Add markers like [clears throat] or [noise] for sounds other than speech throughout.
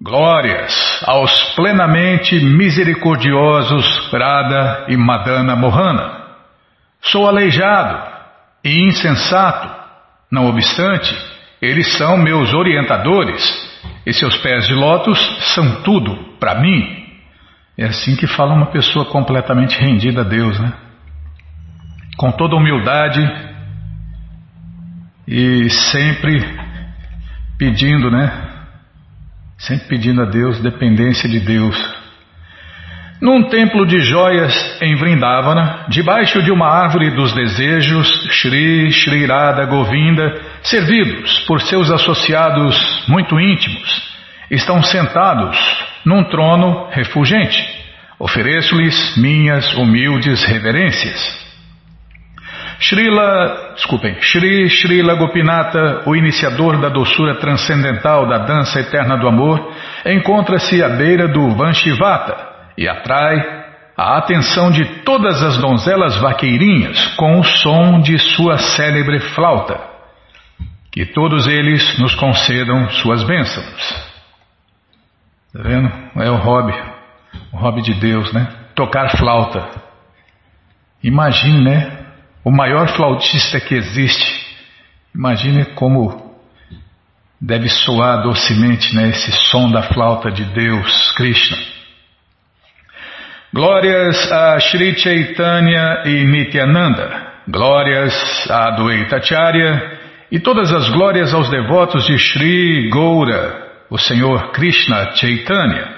Glórias aos plenamente misericordiosos Radha e Madana Mohana. Sou aleijado e insensato, não obstante, eles são meus orientadores e seus pés de lótus são tudo para mim. É assim que fala uma pessoa completamente rendida a Deus, né? Com toda humildade e sempre pedindo, né? Sempre pedindo a Deus dependência de Deus. Num templo de joias em Vrindavana, debaixo de uma árvore dos desejos, Shri Shri Radha Govinda, servidos por seus associados muito íntimos, estão sentados num trono refulgente. Ofereço-lhes minhas humildes reverências. Srila, desculpem, Shri Srila Gopinata, o iniciador da doçura transcendental da dança eterna do amor, encontra-se à beira do Vanshivata e atrai a atenção de todas as donzelas vaqueirinhas com o som de sua célebre flauta. Que todos eles nos concedam suas bênçãos. Está vendo? É o hobby, o hobby de Deus, né? Tocar flauta. Imagine, né? O maior flautista que existe. Imagine como deve soar docemente né, esse som da flauta de Deus, Krishna. Glórias a Sri Chaitanya e Nityananda, glórias a Advaitacharya e todas as glórias aos devotos de Sri Goura, o Senhor Krishna Chaitanya.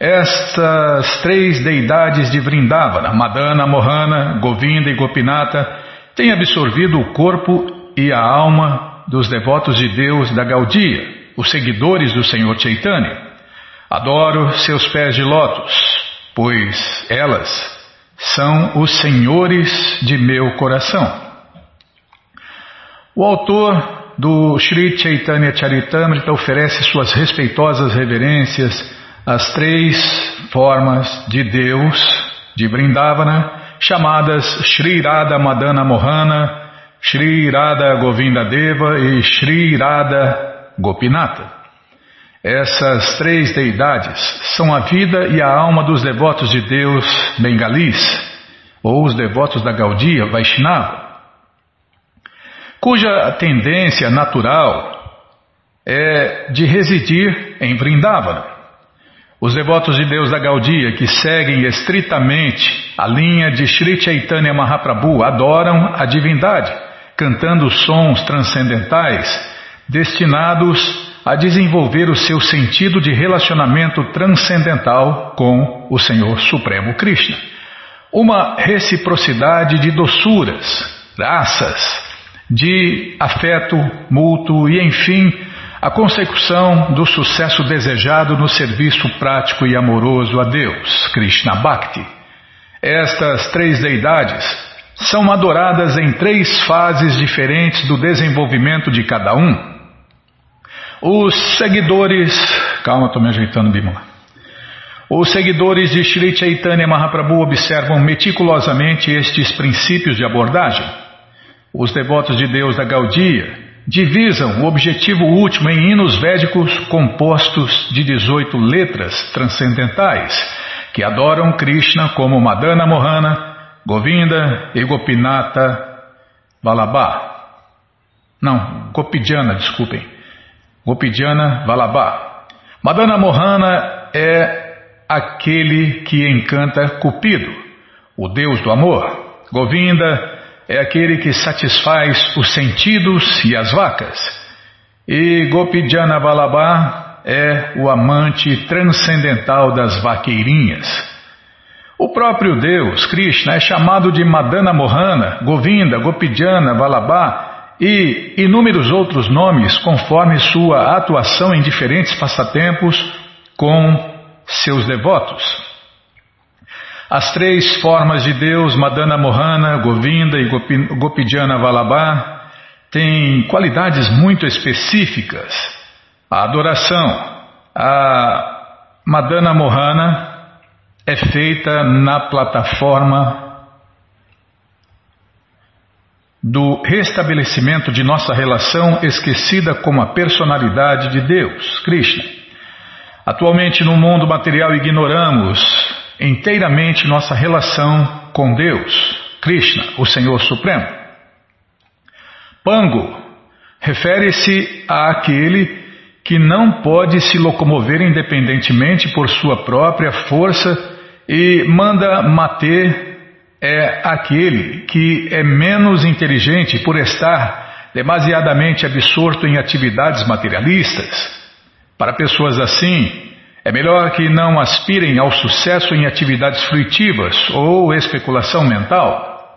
Estas três deidades de Vrindavana, Madana, Mohana, Govinda e Gopinata, têm absorvido o corpo e a alma dos devotos de Deus da Gaudia, os seguidores do Senhor Chaitanya. Adoro seus pés de lótus, pois elas são os senhores de meu coração. O autor do Sri Chaitanya Charitamrita oferece suas respeitosas reverências as três formas de Deus de Vrindavana, chamadas Shri Radha Madana Mohana, Shri Radha Govinda Deva e Shri Radha Gopinata. Essas três deidades são a vida e a alma dos devotos de Deus bengalis, ou os devotos da Gaudia Vaishnava, cuja tendência natural é de residir em Vrindavana. Os devotos de Deus da Gaudia, que seguem estritamente a linha de Sri Chaitanya Mahaprabhu, adoram a divindade, cantando sons transcendentais destinados a desenvolver o seu sentido de relacionamento transcendental com o Senhor Supremo Krishna. Uma reciprocidade de doçuras, graças, de afeto mútuo e, enfim, a consecução do sucesso desejado no serviço prático e amoroso a Deus, Krishna Bhakti. Estas três deidades são adoradas em três fases diferentes do desenvolvimento de cada um. Os seguidores. Calma, estou me ajeitando, Bimala. Os seguidores de Sri Chaitanya Mahaprabhu observam meticulosamente estes princípios de abordagem. Os devotos de Deus da Gaudia divisam o objetivo último em hinos védicos compostos de 18 letras transcendentais, que adoram Krishna como Madana Mohana, Govinda e Gopinata Valabha. Não, Gopidjana, desculpem. Gopidjana Valabha. Madana Mohana é aquele que encanta Cupido, o deus do amor. Govinda é aquele que satisfaz os sentidos e as vacas. E Gopijana Balabá é o amante transcendental das vaqueirinhas. O próprio Deus, Krishna, é chamado de Madana Mohana, Govinda, Gopijana, Balabá e inúmeros outros nomes conforme sua atuação em diferentes passatempos com seus devotos. As três formas de Deus, Madana Mohana, Govinda e Gopidjana Vallabha, têm qualidades muito específicas. A adoração, a Madana Mohana é feita na plataforma do restabelecimento de nossa relação esquecida com a personalidade de Deus, Krishna. Atualmente no mundo material ignoramos inteiramente nossa relação com Deus, Krishna, o Senhor Supremo. Pango refere-se àquele que não pode se locomover independentemente por sua própria força e manda mater é aquele que é menos inteligente por estar demasiadamente absorto em atividades materialistas. Para pessoas assim, é melhor que não aspirem ao sucesso em atividades fruitivas ou especulação mental.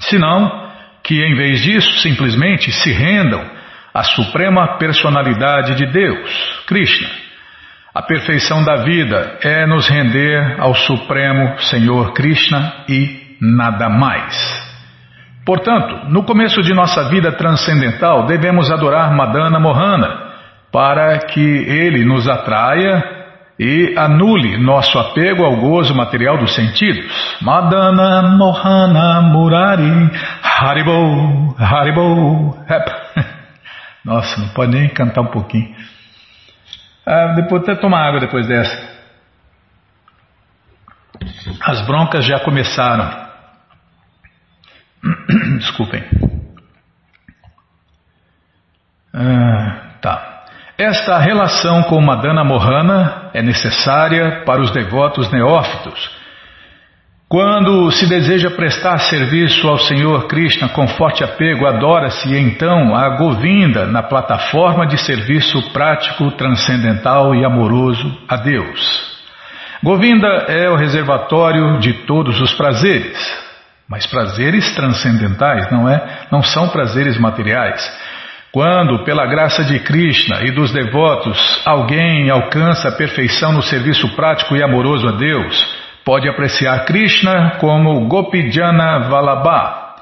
Senão, que em vez disso simplesmente se rendam à suprema personalidade de Deus, Krishna. A perfeição da vida é nos render ao Supremo Senhor Krishna e nada mais. Portanto, no começo de nossa vida transcendental, devemos adorar Madana Mohana para que ele nos atraia e anule nosso apego ao gozo material dos sentidos. Madana Mohana Murari Haribo Haribo [laughs] Nossa, não pode nem cantar um pouquinho. Ah, depois até tomar água depois dessa. As broncas já começaram. [clears throat] Desculpem. Ah, tá. Esta relação com Madana Mohana é necessária para os devotos neófitos. Quando se deseja prestar serviço ao Senhor Krishna com forte apego, adora-se então a Govinda na plataforma de serviço prático, transcendental e amoroso a Deus. Govinda é o reservatório de todos os prazeres, mas prazeres transcendentais, não é? Não são prazeres materiais. Quando, pela graça de Krishna e dos devotos, alguém alcança a perfeição no serviço prático e amoroso a Deus, pode apreciar Krishna como Gopijana Vallabha,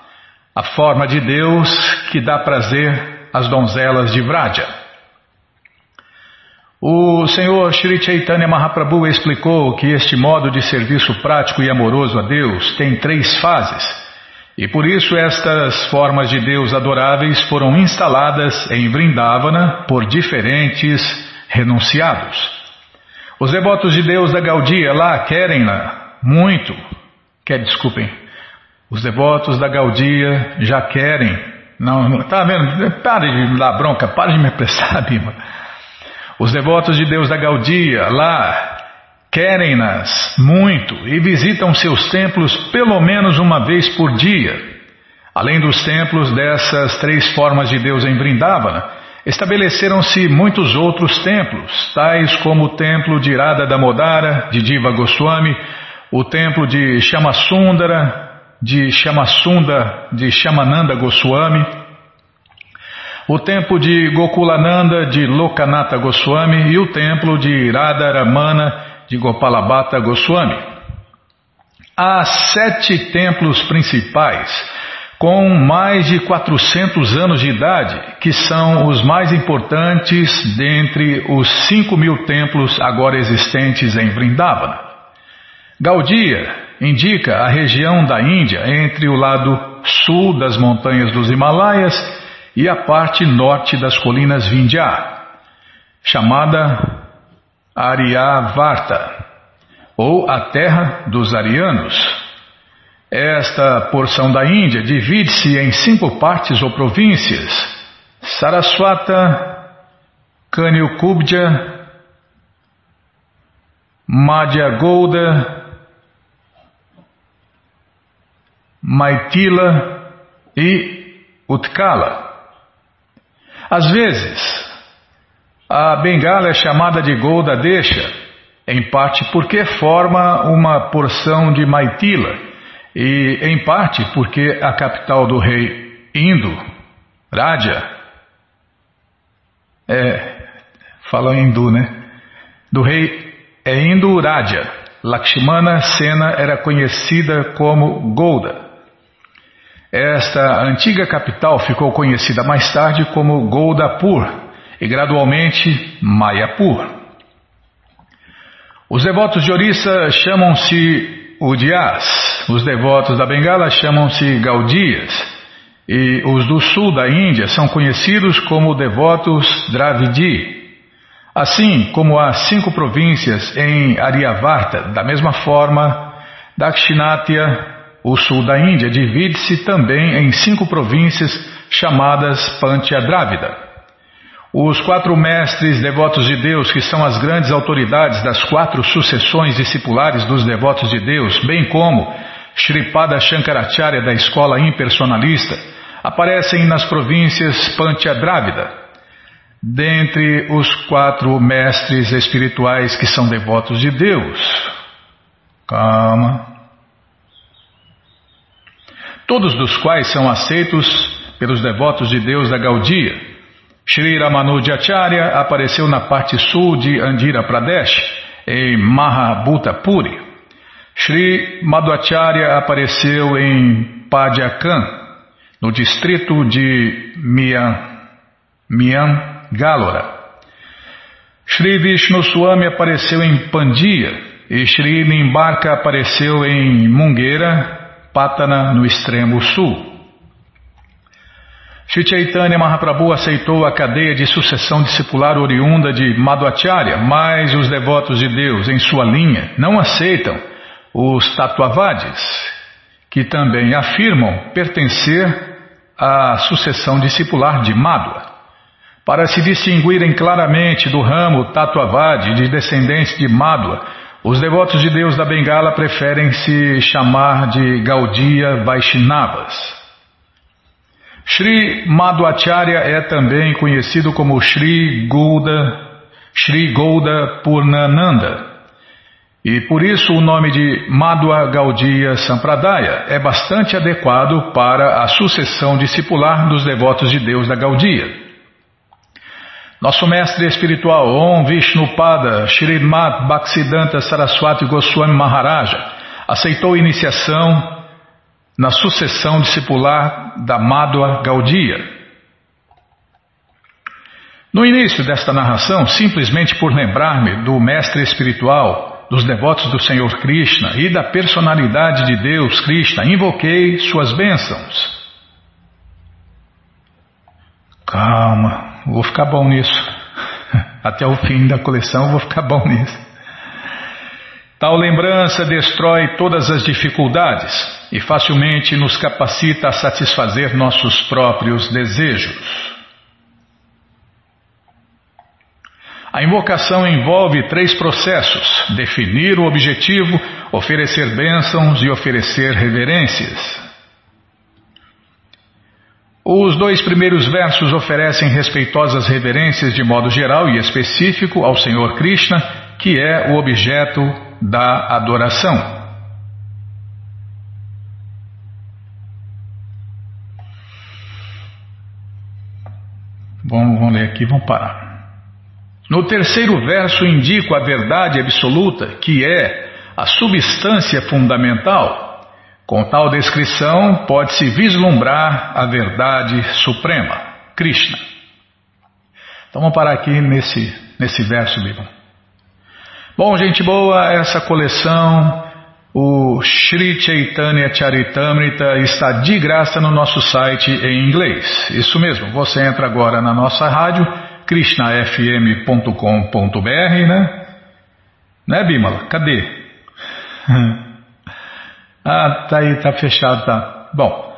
a forma de Deus que dá prazer às donzelas de Vraja. O Senhor Sri Chaitanya Mahaprabhu explicou que este modo de serviço prático e amoroso a Deus tem três fases e por isso estas formas de Deus adoráveis foram instaladas em Vrindavana por diferentes renunciados. Os devotos de Deus da Gaudia lá querem-na muito. Quer, desculpem. Os devotos da Gaudia já querem. Não, tá vendo? Pare de me dar bronca, pare de me [laughs] apressar, Bima. Os devotos de Deus da Gaudia lá querem-nas muito e visitam seus templos pelo menos uma vez por dia. Além dos templos dessas três formas de Deus em Vrindavana, estabeleceram-se muitos outros templos, tais como o templo de Irada Damodara, de Diva Goswami, o templo de Shamasundara, de Shamasunda, de Shamananda Goswami, o templo de Gokulananda, de Lokanatha Goswami e o templo de Radharamana, de Gopalabhata Goswami. Há sete templos principais com mais de 400 anos de idade, que são os mais importantes dentre os 5 mil templos agora existentes em Vrindavana. Gaudia indica a região da Índia entre o lado sul das montanhas dos Himalaias e a parte norte das colinas Vindhya, chamada Aryavarta, ou a terra dos arianos. Esta porção da Índia divide-se em cinco partes ou províncias: Saraswata, Kanyukubja, Madhya Golda, Maitila e Utkala. Às vezes, a bengala é chamada de Golda Deixa, em parte porque forma uma porção de Maitila e em parte porque a capital do rei Indo, Raja, é, fala hindu, né? Do rei é Indo Raja. Lakshmana Sena era conhecida como Golda. Esta antiga capital ficou conhecida mais tarde como Goldapur e gradualmente Mayapur. Os devotos de Orissa chamam-se Udias, os devotos da Bengala chamam-se Gaudias e os do sul da Índia são conhecidos como devotos Dravidi. Assim como há cinco províncias em Aryavarta, da mesma forma, Dakshinatya, o sul da Índia, divide-se também em cinco províncias chamadas Pantia Drávida. Os quatro mestres devotos de Deus, que são as grandes autoridades das quatro sucessões discipulares dos devotos de Deus, bem como Shripada Shankaracharya da escola impersonalista, aparecem nas províncias Pantia Drávida. Dentre os quatro mestres espirituais que são devotos de Deus. Calma. Todos dos quais são aceitos pelos devotos de Deus da Gaudia Shri Ramanujacharya apareceu na parte sul de Andhra Pradesh, em Mahabhutapuri. Shri Madhvacharya apareceu em Padyakan, no distrito de Mian, Mian Galora. Shri Vishnu Swami apareceu em Pandia e Shri Nimbarka apareceu em Mungueira, Patana, no extremo sul. Sri Chaitanya Mahaprabhu aceitou a cadeia de sucessão discipular oriunda de Madhvacharya, mas os devotos de Deus, em sua linha, não aceitam os Tatuavadis, que também afirmam pertencer à sucessão discipular de Madhva. Para se distinguirem claramente do ramo Tatuavadi de descendentes de Madhva, os devotos de Deus da Bengala preferem se chamar de Gaudiya Vaishnavas. Sri Madhvacharya é também conhecido como Sri Golda, Sri Golda Purnananda. E por isso o nome de Madhva Gaudiya Sampradaya é bastante adequado para a sucessão discipular dos devotos de Deus da Gaudiya. Nosso mestre espiritual, Om Vishnupada Srimad Bhaktisiddhanta Saraswati Goswami Maharaja, aceitou iniciação na sucessão discipular da Madhva Gaudia. No início desta narração, simplesmente por lembrar-me do mestre espiritual, dos devotos do Senhor Krishna e da personalidade de Deus Krishna, invoquei suas bênçãos. Calma, vou ficar bom nisso. [laughs] Até o fim da coleção vou ficar bom nisso. Tal lembrança destrói todas as dificuldades e facilmente nos capacita a satisfazer nossos próprios desejos. A invocação envolve três processos: definir o objetivo, oferecer bênçãos e oferecer reverências. Os dois primeiros versos oferecem respeitosas reverências de modo geral e específico ao Senhor Krishna, que é o objeto da adoração. Vamos, vamos ler aqui, vamos parar. No terceiro verso indico a verdade absoluta, que é a substância fundamental. Com tal descrição, pode-se vislumbrar a verdade suprema, Krishna. Então vamos parar aqui nesse, nesse verso, Bíblia. Bom, gente boa, essa coleção, o Sri Chaitanya Charitamrita, está de graça no nosso site em inglês. Isso mesmo, você entra agora na nossa rádio, krishnafm.com.br, né? Né, Bimala? Cadê? [laughs] ah, tá aí, tá fechado, tá. Bom,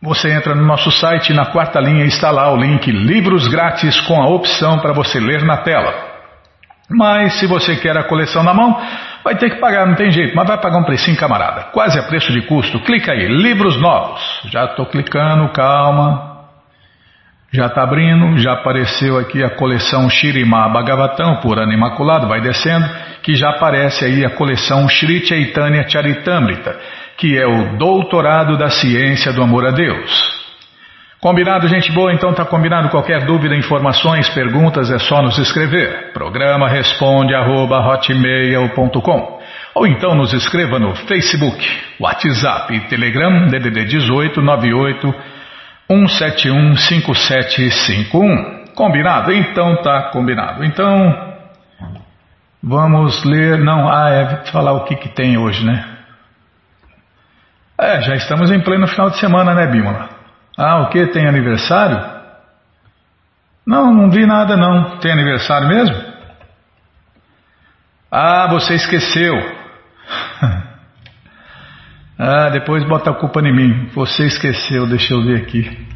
você entra no nosso site, na quarta linha está lá o link Livros Grátis com a opção para você ler na tela. Mas se você quer a coleção na mão, vai ter que pagar, não tem jeito, mas vai pagar um precinho, camarada. Quase a preço de custo. Clica aí, livros novos. Já estou clicando, calma. Já está abrindo, já apareceu aqui a coleção Shirima Bhagavatam, por ano imaculado, vai descendo, que já aparece aí a coleção Shri Chaitanya Charitamrita, que é o doutorado da ciência do amor a Deus. Combinado, gente boa? Então tá combinado. Qualquer dúvida, informações, perguntas é só nos escrever. Programa responde arroba, hotmail.com ou então nos escreva no Facebook, WhatsApp e Telegram DDD 18 98 171 5751. Combinado? Então tá combinado. Então vamos ler. Não, ah, é falar o que, que tem hoje, né? É, já estamos em pleno final de semana, né, Bímola? Ah, o que? Tem aniversário? Não, não vi nada não. Tem aniversário mesmo? Ah, você esqueceu. [laughs] ah, depois bota a culpa em mim. Você esqueceu, deixa eu ver aqui.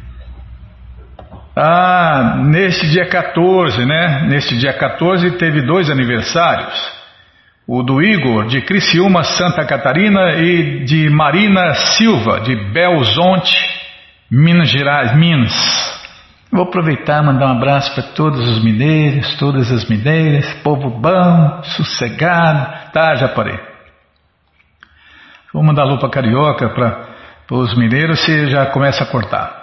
Ah, neste dia 14, né? Neste dia 14 teve dois aniversários. O do Igor, de Criciúma, Santa Catarina, e de Marina Silva, de Belzonte, Minas Gerais, Minas. Vou aproveitar e mandar um abraço para todos os mineiros, todas as mineiras, povo bom, sossegado. Tá, já parei. Vou mandar lupa carioca para os mineiros, se já começa a cortar.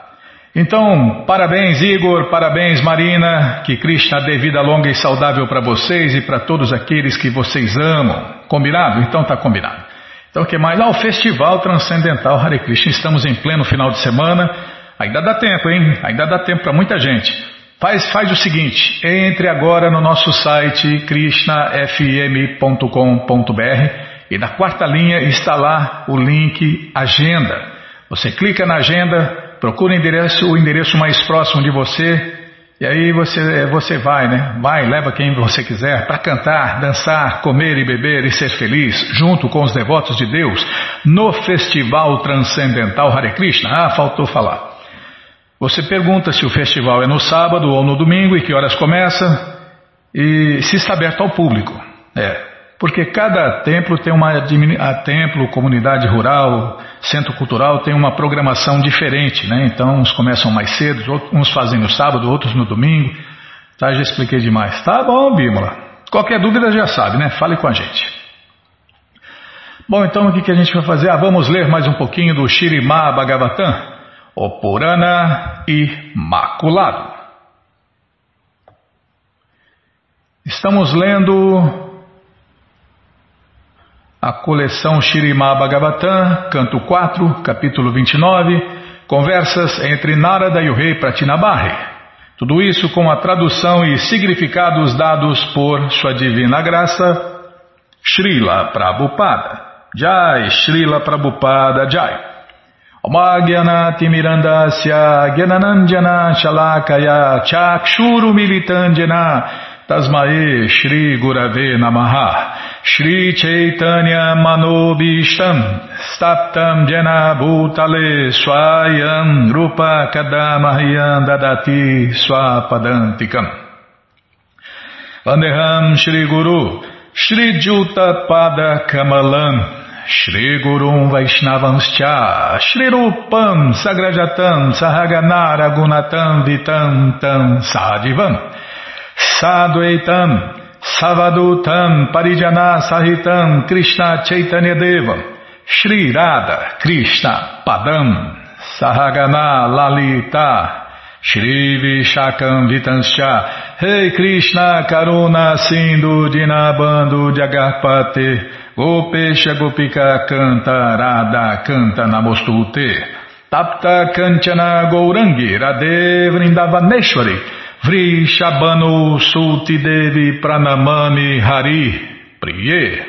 Então, parabéns Igor, parabéns Marina, que Krishna dê vida longa e saudável para vocês e para todos aqueles que vocês amam. Combinado? Então tá combinado. Então o que mais? Ah, o Festival Transcendental Hare Krishna. Estamos em pleno final de semana. Ainda dá tempo, hein? Ainda dá tempo para muita gente. Faz, faz o seguinte, entre agora no nosso site krishnafm.com.br e na quarta linha está lá o link Agenda. Você clica na agenda, procura o endereço, o endereço mais próximo de você e aí você, você vai, né? Vai, leva quem você quiser para cantar, dançar, comer e beber e ser feliz, junto com os devotos de Deus, no Festival Transcendental Hare Krishna. Ah, faltou falar. Você pergunta se o festival é no sábado ou no domingo e que horas começa e se está aberto ao público. É, porque cada templo tem uma a templo, comunidade rural, centro cultural tem uma programação diferente, né? Então uns começam mais cedo, uns fazem no sábado, outros no domingo. Tá, já expliquei demais. Tá bom, Bímola. Qualquer dúvida já sabe, né? Fale com a gente. Bom, então o que, que a gente vai fazer? Ah, vamos ler mais um pouquinho do Shirimá Bhagavatam, o Purana Imaculado. Estamos lendo a coleção Shirimá Bhagavatam, canto 4, capítulo 29, conversas entre Narada e o rei Pratinabarri. Tudo isso com a tradução e significados dados por Sua Divina Graça, Srila Prabhupada. Jai, Srila Prabhupada Jai. Omagyanati Mirandasya Gyananandjana Shalakaya Chakshuru Militandjana Tasmae Shri Gurave Namaha Shri Chaitanya Manobishtam Staptam Jena Bhutale Swayam Rupa Kadamahyam Dadati Swapadantikam Vandeham Shri Guru Shri Juta Pada Kamalam Shri Gurum Vaishnavanscha Shri Rupam Sagrajatam Sahaganara Gunatam Vitam Tam Sadivam Sadhuaitam, Savadutam, Parijana Sahitam, Krishna Chaitanya Devam, Shri Radha, Krishna Padam, Sahagana Lalita, Shri Vishakam Vitanscha, Rei hey Krishna Karuna Sindhu Dinabando Jagarpate, Gopesha Gopika Canta Radha Canta Namostute, Tapta Kanchana Gourangi Radhe Vrindavaneshwari, Vri Shabano Sulti Devi Pranamami Hari Priye.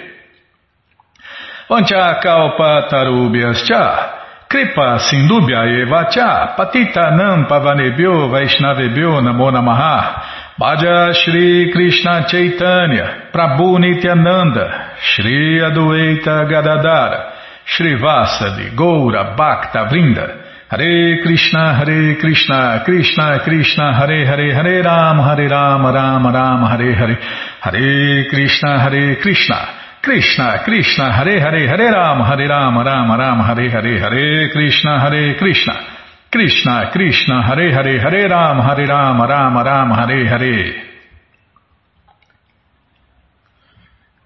Vancha Kalpa Tarubhyascha Kripa Sindubhya Evacha Patita Nam Pavanebhyo Vaishnavebhyo Namo Namaha. Bhaja Shri Krishna Chaitanya Prabhu Nityananda Shri Adueita Gadadara Shri Vasadi Goura Bhakta Vrinda Hare Krishna, Hare Krishna, Krishna Krishna, Hare Hare, Hare Ram, Hare Ram, Ram Ram, Hare Hare, Hare Krishna, Hare Krishna, Krishna Krishna, Hare Hare, Hare Ram, Hare Ram, Ram Ram, Hare Hare, Hare Krishna, Hare Krishna, Krishna Krishna, Hare Hare, Hare Ram, Hare Ram, Ram Ram, Hare Hare.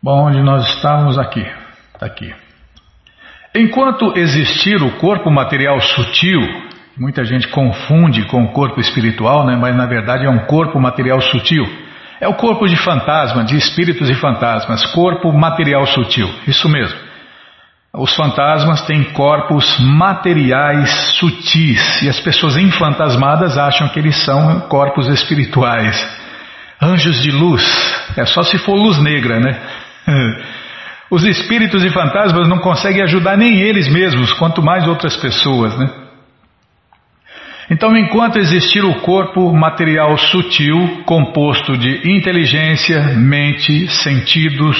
Bom, onde nós estamos aqui? Está aqui. Enquanto existir o corpo material sutil, muita gente confunde com o corpo espiritual, né? mas na verdade é um corpo material sutil. É o corpo de fantasma, de espíritos e fantasmas, corpo material sutil, isso mesmo. Os fantasmas têm corpos materiais sutis e as pessoas enfantasmadas acham que eles são corpos espirituais. Anjos de luz, é só se for luz negra, né? [laughs] Os espíritos e fantasmas não conseguem ajudar nem eles mesmos, quanto mais outras pessoas, né? Então, enquanto existir o corpo material sutil, composto de inteligência, mente, sentidos,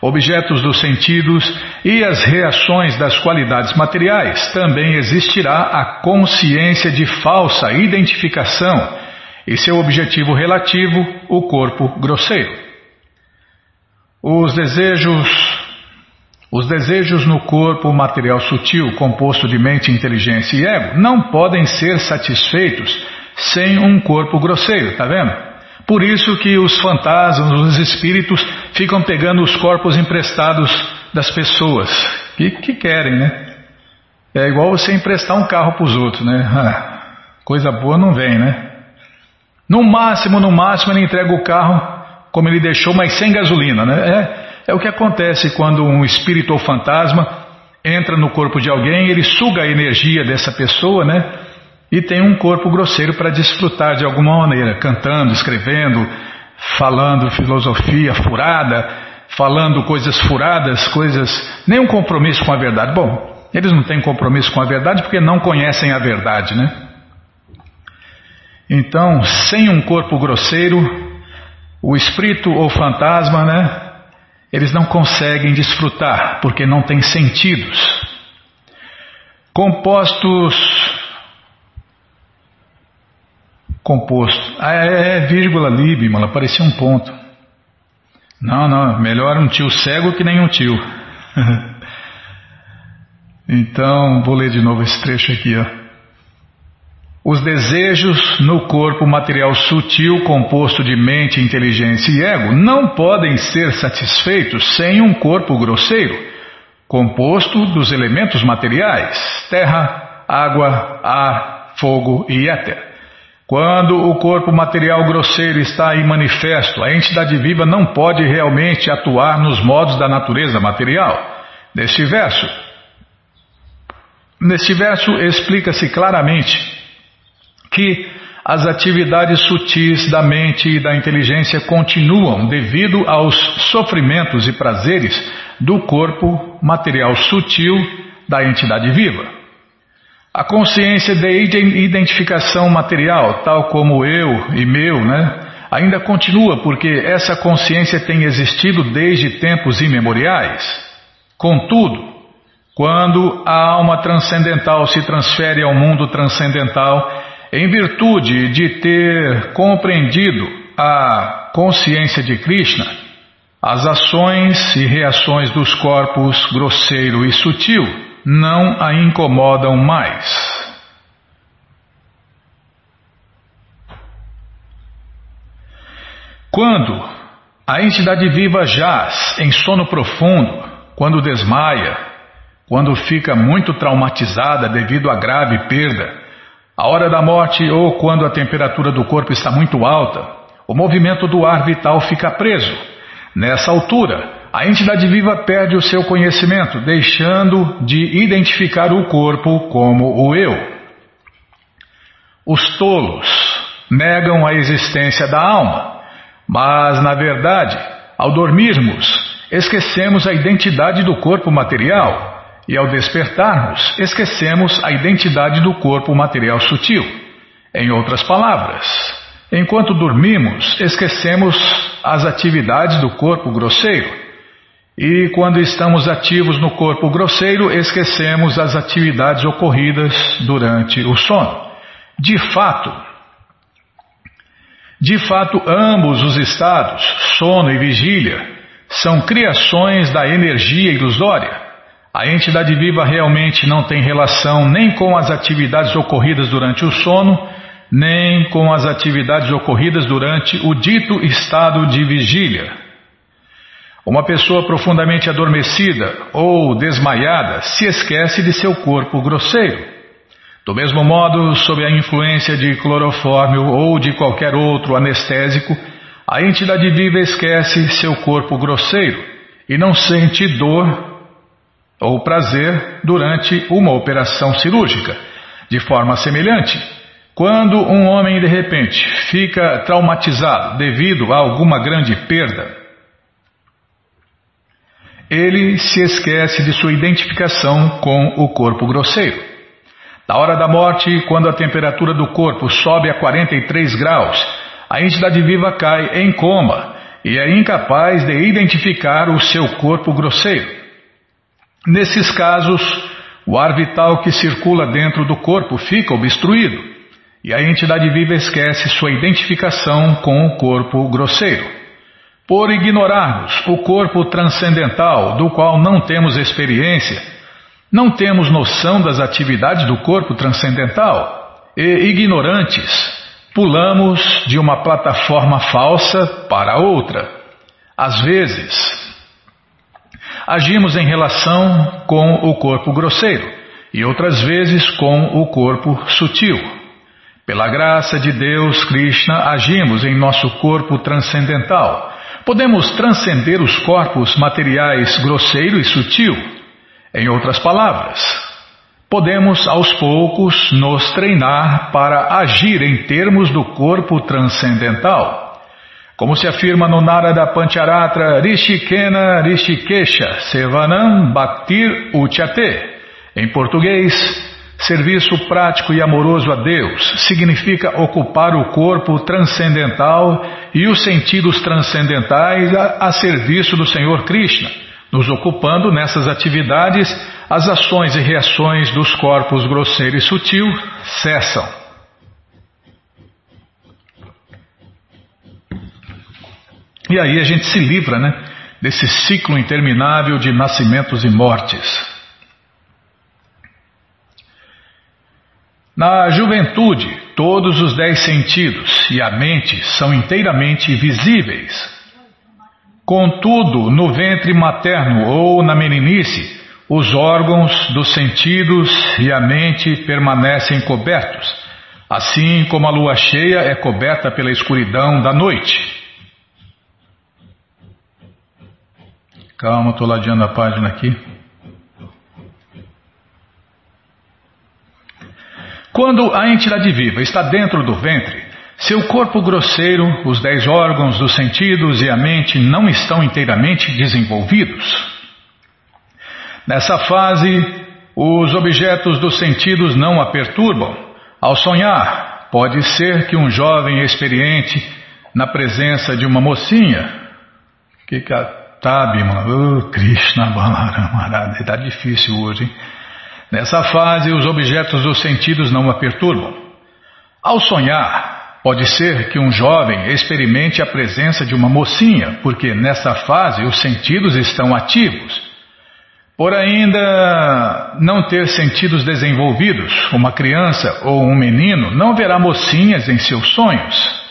objetos dos sentidos e as reações das qualidades materiais, também existirá a consciência de falsa identificação e seu objetivo relativo, o corpo grosseiro. Os desejos os desejos no corpo material sutil, composto de mente, inteligência e ego, não podem ser satisfeitos sem um corpo grosseiro, tá vendo? Por isso que os fantasmas, os espíritos, ficam pegando os corpos emprestados das pessoas que, que querem, né? É igual você emprestar um carro para os outros, né? Ah, coisa boa não vem, né? No máximo, no máximo, ele entrega o carro como ele deixou, mas sem gasolina, né? É, é o que acontece quando um espírito ou fantasma entra no corpo de alguém, ele suga a energia dessa pessoa, né? E tem um corpo grosseiro para desfrutar de alguma maneira, cantando, escrevendo, falando filosofia furada, falando coisas furadas, coisas. nenhum compromisso com a verdade. Bom, eles não têm compromisso com a verdade porque não conhecem a verdade, né? Então, sem um corpo grosseiro, o espírito ou fantasma, né? Eles não conseguem desfrutar porque não têm sentidos. Compostos. Composto. Ah, é, é vírgula ali, Bimala, parecia um ponto. Não, não, melhor um tio cego que nem um tio. [laughs] então, vou ler de novo esse trecho aqui, ó. Os desejos no corpo material sutil, composto de mente, inteligência e ego, não podem ser satisfeitos sem um corpo grosseiro, composto dos elementos materiais: terra, água, ar, fogo e éter. Quando o corpo material grosseiro está em manifesto, a entidade viva não pode realmente atuar nos modos da natureza material. Neste verso, neste verso explica-se claramente que as atividades sutis da mente e da inteligência continuam devido aos sofrimentos e prazeres do corpo material sutil da entidade viva. A consciência de identificação material, tal como eu e meu, né, ainda continua porque essa consciência tem existido desde tempos imemoriais. Contudo, quando a alma transcendental se transfere ao mundo transcendental, em virtude de ter compreendido a consciência de Krishna, as ações e reações dos corpos grosseiro e sutil não a incomodam mais. Quando a entidade viva jaz em sono profundo, quando desmaia, quando fica muito traumatizada devido a grave perda, a hora da morte ou quando a temperatura do corpo está muito alta, o movimento do ar vital fica preso. Nessa altura, a entidade viva perde o seu conhecimento, deixando de identificar o corpo como o eu. Os tolos negam a existência da alma, mas, na verdade, ao dormirmos, esquecemos a identidade do corpo material e ao despertarmos, esquecemos a identidade do corpo material sutil. Em outras palavras, enquanto dormimos, esquecemos as atividades do corpo grosseiro. E quando estamos ativos no corpo grosseiro, esquecemos as atividades ocorridas durante o sono. De fato, de fato, ambos os estados, sono e vigília, são criações da energia ilusória a entidade viva realmente não tem relação nem com as atividades ocorridas durante o sono, nem com as atividades ocorridas durante o dito estado de vigília. Uma pessoa profundamente adormecida ou desmaiada se esquece de seu corpo grosseiro. Do mesmo modo, sob a influência de clorofórmio ou de qualquer outro anestésico, a entidade viva esquece seu corpo grosseiro e não sente dor ou prazer durante uma operação cirúrgica. De forma semelhante, quando um homem de repente fica traumatizado devido a alguma grande perda, ele se esquece de sua identificação com o corpo grosseiro. Na hora da morte, quando a temperatura do corpo sobe a 43 graus, a entidade viva cai em coma e é incapaz de identificar o seu corpo grosseiro. Nesses casos, o ar vital que circula dentro do corpo fica obstruído e a entidade viva esquece sua identificação com o corpo grosseiro. Por ignorarmos o corpo transcendental, do qual não temos experiência, não temos noção das atividades do corpo transcendental e, ignorantes, pulamos de uma plataforma falsa para outra. Às vezes, agimos em relação com o corpo grosseiro e outras vezes com o corpo sutil. Pela graça de Deus, Krishna, agimos em nosso corpo transcendental Podemos transcender os corpos materiais grosseiro e sutil. Em outras palavras, podemos aos poucos nos treinar para agir em termos do corpo transcendental. Como se afirma no Narada Pancharatra Rishikena Rishikesha Sevanam Bhaktir Uchate. Em português, Serviço prático e amoroso a Deus significa ocupar o corpo transcendental e os sentidos transcendentais a, a, serviço do Senhor Krishna, nos ocupando nessas atividades, as ações e reações dos corpos grosseiro e sutil cessam. E aí a gente se livra né, desse ciclo interminável de nascimentos e mortes. Na juventude, todos os dez sentidos e a mente são inteiramente visíveis. Contudo, no ventre materno ou na meninice, os órgãos dos sentidos e a mente permanecem cobertos, assim como a lua cheia é coberta pela escuridão da noite. Calma, estou ladeando a página aqui. Quando a entidade viva está dentro do ventre, seu corpo grosseiro, os dez órgãos dos sentidos e a mente não estão inteiramente desenvolvidos. Nessa fase, os objetos dos sentidos não a perturbam. Ao sonhar, pode ser que um jovem experiente, na presença de uma mocinha, que tá, Bima, oh, Krishna Balaram, está difícil hoje, hein? Nessa fase, os objetos dos sentidos não a perturbam. Ao sonhar, pode ser que um jovem experimente a presença de uma mocinha, porque nessa fase os sentidos estão ativos. Por ainda não ter sentidos desenvolvidos, uma criança ou um menino não verá mocinhas em seus sonhos.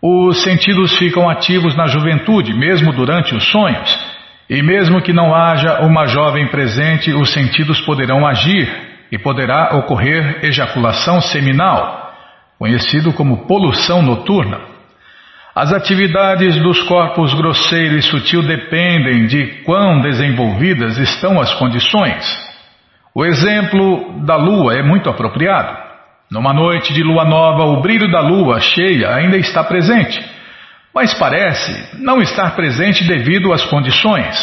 Os sentidos ficam ativos na juventude, mesmo durante os sonhos, e mesmo que não haja uma jovem presente, os sentidos poderão agir e poderá ocorrer ejaculação seminal, conhecido como poluição noturna. As atividades dos corpos grosseiro e sutil dependem de quão desenvolvidas estão as condições. O exemplo da lua é muito apropriado. Numa noite de lua nova, o brilho da lua cheia ainda está presente mas parece não estar presente devido às condições.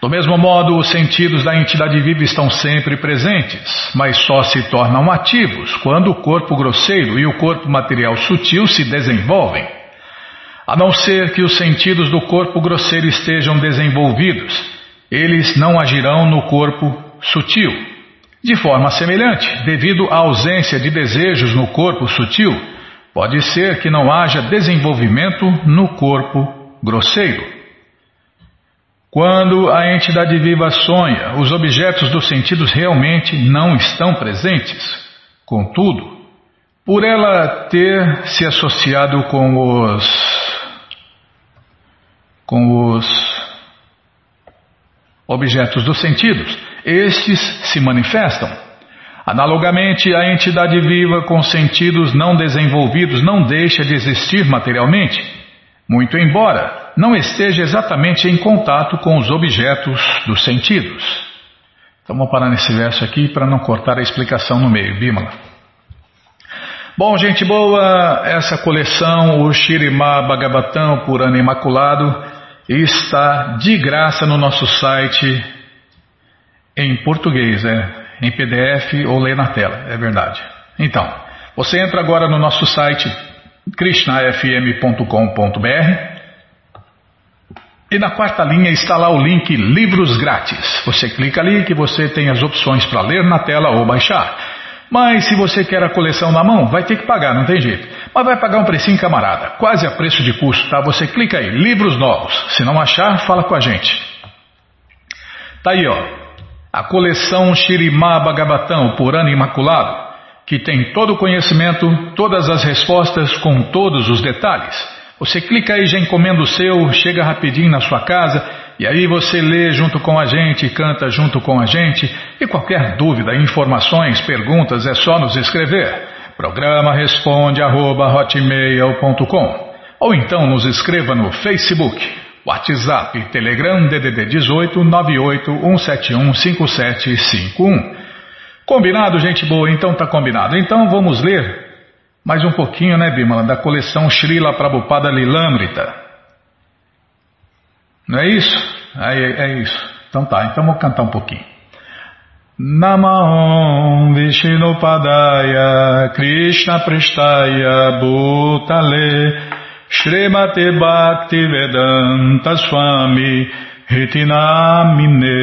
Do mesmo modo, os sentidos da entidade viva estão sempre presentes, mas só se tornam ativos quando o corpo grosseiro e o corpo material sutil se desenvolvem. A não ser que os sentidos do corpo grosseiro estejam desenvolvidos, eles não agirão no corpo sutil. De forma semelhante, devido à ausência de desejos no corpo sutil, Pode ser que não haja desenvolvimento no corpo grosseiro. Quando a entidade viva sonha, os objetos dos sentidos realmente não estão presentes. Contudo, por ela ter se associado com os com os objetos dos sentidos, estes se manifestam. Analogamente, a entidade viva com sentidos não desenvolvidos não deixa de existir materialmente, muito embora não esteja exatamente em contato com os objetos dos sentidos. Então vamos parar nesse verso aqui para não cortar a explicação no meio, Bímola. Bom, gente boa, essa coleção, o Shirimá Bhagavatam por ano imaculado, está de graça no nosso site em português, é, em PDF ou lê na tela, é verdade. Então, você entra agora no nosso site krishnafm.com.br e na quarta linha está lá o link Livros Grátis. Você clica ali que você tem as opções para ler na tela ou baixar. Mas se você quer a coleção na mão, vai ter que pagar, não tem jeito. Mas vai pagar um precinho camarada, quase a preço de custo, tá? Você clica aí, livros novos. Se não achar, fala com a gente. Tá aí, ó. A coleção Shirimá Bhagavatam, por ano imaculado, que tem todo o conhecimento, todas as respostas com todos os detalhes. Você clica aí, já encomenda o seu, chega rapidinho na sua casa e aí você lê junto com a gente, canta junto com a gente. E qualquer dúvida, informações, perguntas, é só nos escrever. Programa responde arroba, hotmail.com ou então nos escreva no Facebook, WhatsApp, Telegram DDD 18 98 171 5751. Combinado, gente boa? Então tá combinado. Então vamos ler mais um pouquinho, né, Bimala, da coleção Srila Prabhupada Lilamrita. Não é isso? É, é isso. Então tá, então vou cantar um pouquinho. Namahom Vishnupadaya Krishna Prestaya Bhutale Srimate Bhaktivedanta Swami Hitinamine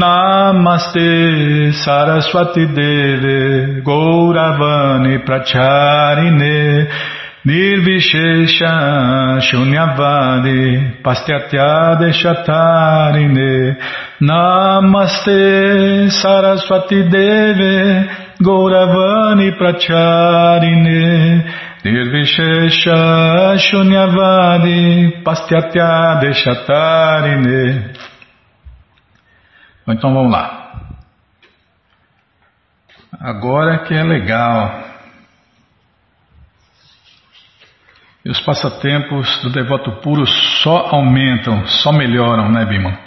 Namaste Saraswati Deve Gauravani Pracharine Nirvishesha Shunyavadi Pastyatya Deshatarine Namaste Saraswati Deve Gauravani Pracharine Nirvishesha Shunyavadi Pastyatya Deshatarine Então vamos lá. Agora que é legal. E os passatempos do devoto puro só aumentam, só melhoram, né, Bima?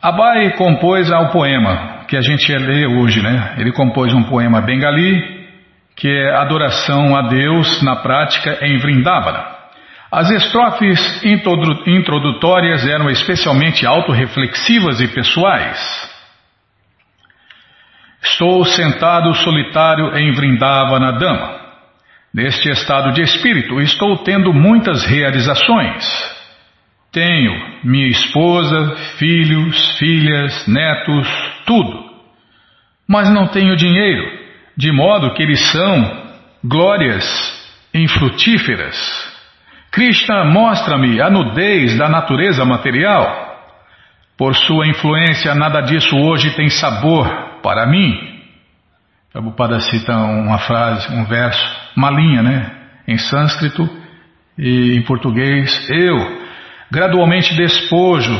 Abai compôs o poema que a gente ler hoje, né? Ele compôs um poema bengali que é adoração a Deus na prática em Vrindavana. As estrofes introdutórias eram especialmente autorreflexivas e pessoais. Estou sentado solitário em Vrindavana Dama. Neste estado de espírito, estou tendo muitas realizações. Tenho minha esposa, filhos, filhas, netos, tudo. Mas não tenho dinheiro de modo que eles são glórias infrutíferas. Krishna mostra-me a nudez da natureza material. Por sua influência, nada disso hoje tem sabor para mim. Prabhupada cita uma frase, um verso, uma linha, né? Em sânscrito e em português. Eu gradualmente despojo,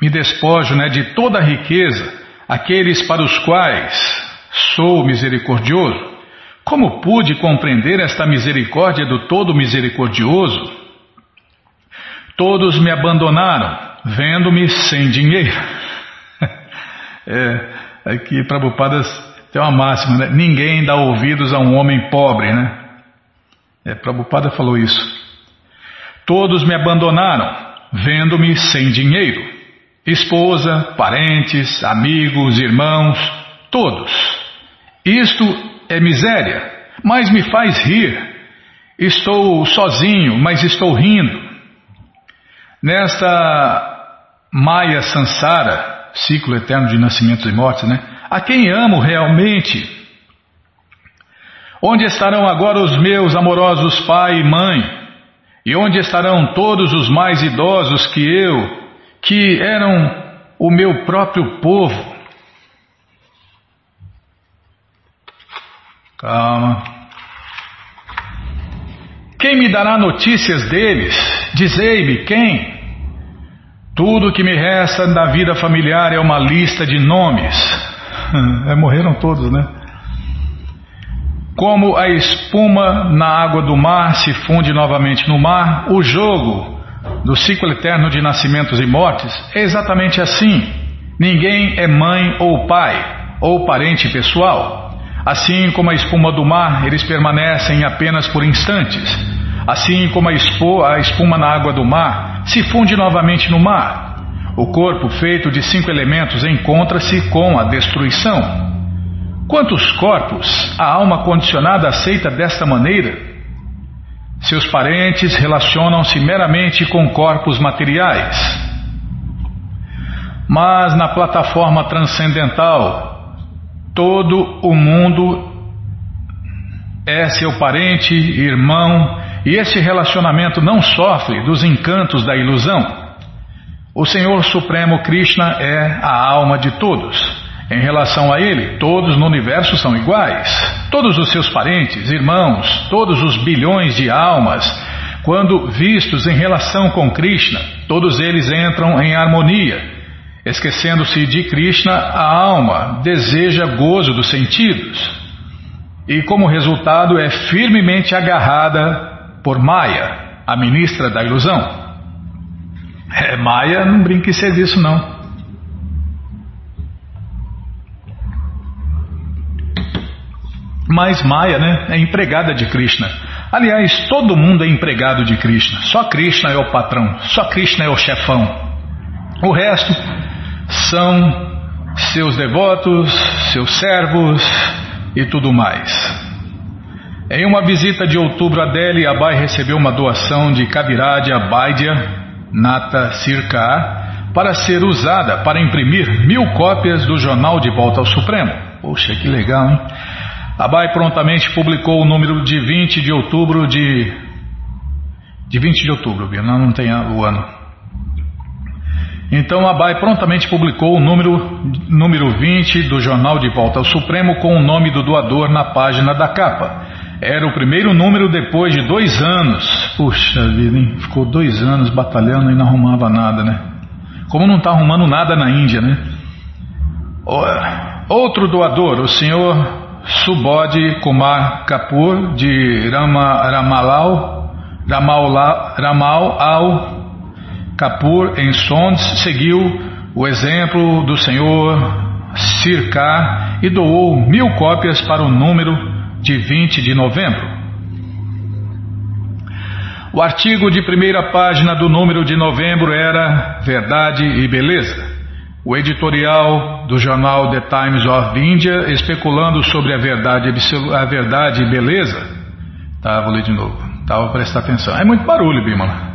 me despojo né, de toda a riqueza, aqueles para os quais Sou misericordioso. Como pude compreender esta misericórdia do Todo Misericordioso? Todos me abandonaram, vendo-me sem dinheiro. [laughs] é, aqui Prabhupada tem uma máxima, né? Ninguém dá ouvidos a um homem pobre, né? É, Prabhupada falou isso. Todos me abandonaram, vendo-me sem dinheiro. Esposa, parentes, amigos, irmãos, todos. Isto é miséria, mas me faz rir. Estou sozinho, mas estou rindo. Nesta Maya Sansara, ciclo eterno de nascimentos e mortes, né? A quem amo realmente? Onde estarão agora os meus amorosos pai e mãe? E onde estarão todos os mais idosos que eu, que eram o meu próprio povo? Calma. Quem me dará notícias deles? Dizei-me quem? Tudo que me resta da vida familiar é uma lista de nomes. [laughs] É, morreram todos, né? Como a espuma na água do mar se funde novamente no mar, o jogo do ciclo eterno de nascimentos e mortes é exatamente assim. Ninguém é mãe ou pai, ou parente pessoal. Assim como a espuma do mar, eles permanecem apenas por instantes. Assim como a, espuma na água do mar se funde novamente no mar. O corpo, feito de cinco elementos, encontra-se com a destruição. Quantos corpos a alma condicionada aceita desta maneira? Seus parentes relacionam-se meramente com corpos materiais. Mas na plataforma transcendental, todo o mundo é seu parente, irmão, e esse relacionamento não sofre dos encantos da ilusão. O Senhor Supremo Krishna é a alma de todos. Em relação a ele, todos no universo são iguais. Todos os seus parentes, irmãos, todos os bilhões de almas, quando vistos em relação com Krishna, todos eles entram em harmonia. Esquecendo-se de Krishna, a alma deseja gozo dos sentidos. E como resultado é firmemente agarrada por Maya, a ministra da ilusão. É, Maya não em serviço não. Mas Maya né, é empregada de Krishna. Aliás, todo mundo é empregado de Krishna. Só Krishna é o patrão, só Krishna é o chefão. O resto são seus devotos, seus servos e tudo mais. Em uma visita de outubro a Delhi, Abai recebeu uma doação de Kaviraj Abaidya Nata Sirkar para ser usada para imprimir mil cópias do Jornal de Volta ao Supremo. Poxa, que legal, hein? Abai prontamente publicou o número de 20 de outubro de. De 20 de outubro, viu? Não, não tem o ano. Então Abai prontamente publicou o número, número 20 do Jornal de Volta ao Supremo com o nome do doador na página da capa. Era o primeiro número depois de dois anos. Puxa vida, hein? Ficou dois anos batalhando e não arrumava nada, né? Como não está arrumando nada na Índia, né? Outro doador, o senhor Subodh Kumar Kapoor de Rama, Ramalau, Ramal, Ramal al Kapoor em Sondes seguiu o exemplo do senhor Sirkar e doou mil cópias para o número de 20 de novembro. O artigo de primeira página do número de novembro era Verdade e Beleza. O editorial do jornal The Times of India especulando sobre a verdade, a verdade e beleza. Tá, vou ler de novo. Tá, vou prestar atenção. É muito barulho, Bimala.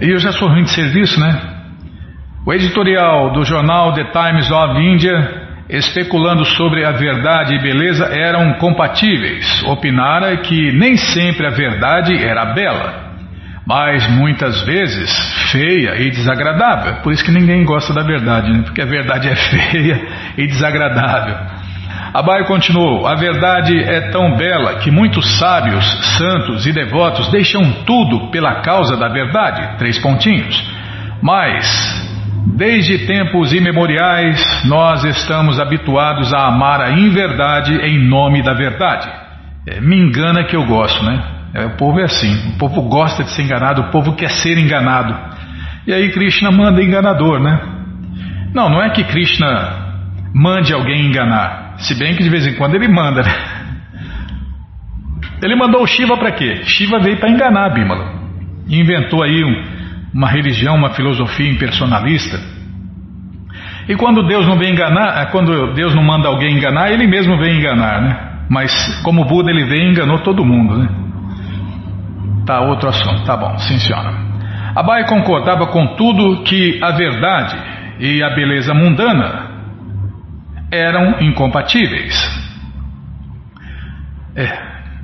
E eu já sou ruim de serviço, né? O editorial do jornal The Times of India especulando sobre a verdade e beleza eram compatíveis. Opinara que nem sempre a verdade era bela mas muitas vezes feia e desagradável. Por isso que ninguém gosta da verdade, né? porque a verdade é [laughs] feia e desagradável. Abai continuou: A verdade é tão bela que muitos sábios, santos e devotos deixam tudo pela causa da verdade. Três pontinhos. Mas, desde tempos imemoriais, nós estamos habituados a amar a inverdade em nome da verdade. É, me engana que eu gosto, né? É, o povo é assim, o povo gosta de ser enganado, o povo quer ser enganado. E aí Krishna manda enganador, né? Não, não é que Krishna mande alguém enganar, se bem que de vez em quando ele manda, né? Ele mandou o Shiva para quê? Shiva veio para enganar Bimala. Inventou aí um, uma religião, uma filosofia impersonalista. E quando Deus não vem enganar, quando Deus não manda alguém enganar, ele mesmo vem enganar, né? Mas como Buda ele veio e enganou todo mundo, né? Tá, outro assunto. Tá bom, sim senhora. Abai concordava com tudo que a verdade e a beleza mundana eram incompatíveis. É,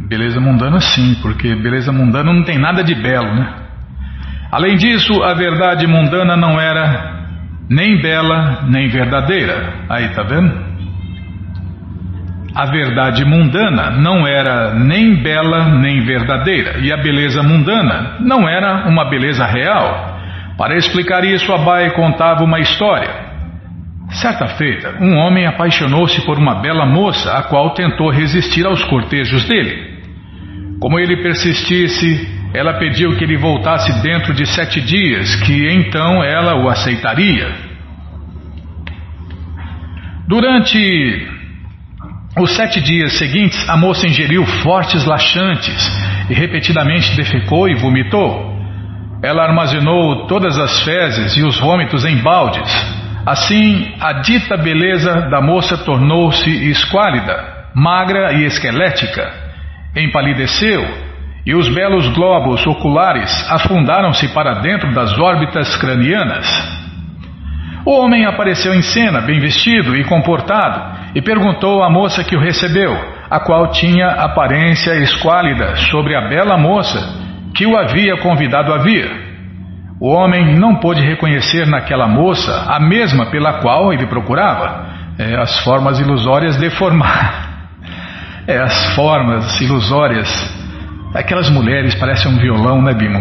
beleza mundana sim, porque beleza mundana não tem nada de belo, né? Além disso, a verdade mundana não era nem bela nem verdadeira. Aí, tá vendo? A verdade mundana não era nem bela nem verdadeira, e a beleza mundana não era uma beleza real. Para explicar isso, Abai contava uma história. Certa feita, um homem apaixonou-se por uma bela moça, a qual tentou resistir aos cortejos dele. Como ele persistisse, ela pediu que ele voltasse dentro de sete dias, que então ela o aceitaria. Durante os sete dias seguintes, a moça ingeriu fortes laxantes e repetidamente defecou e vomitou. ela armazenou todas as fezes e os vômitos em baldes. Assim, a dita beleza da moça tornou-se esquálida, magra e esquelética. Empalideceu, e os belos globos oculares afundaram-se para dentro das órbitas cranianas. O homem apareceu em cena, bem vestido e comportado, e perguntou à moça que o recebeu, a qual tinha aparência esquálida, sobre a bela moça que o havia convidado a vir. O homem não pôde reconhecer naquela moça a mesma pela qual ele procurava. É, as formas ilusórias deformar. [laughs] É, as formas ilusórias. Aquelas mulheres parecem um violão, né, Bimo?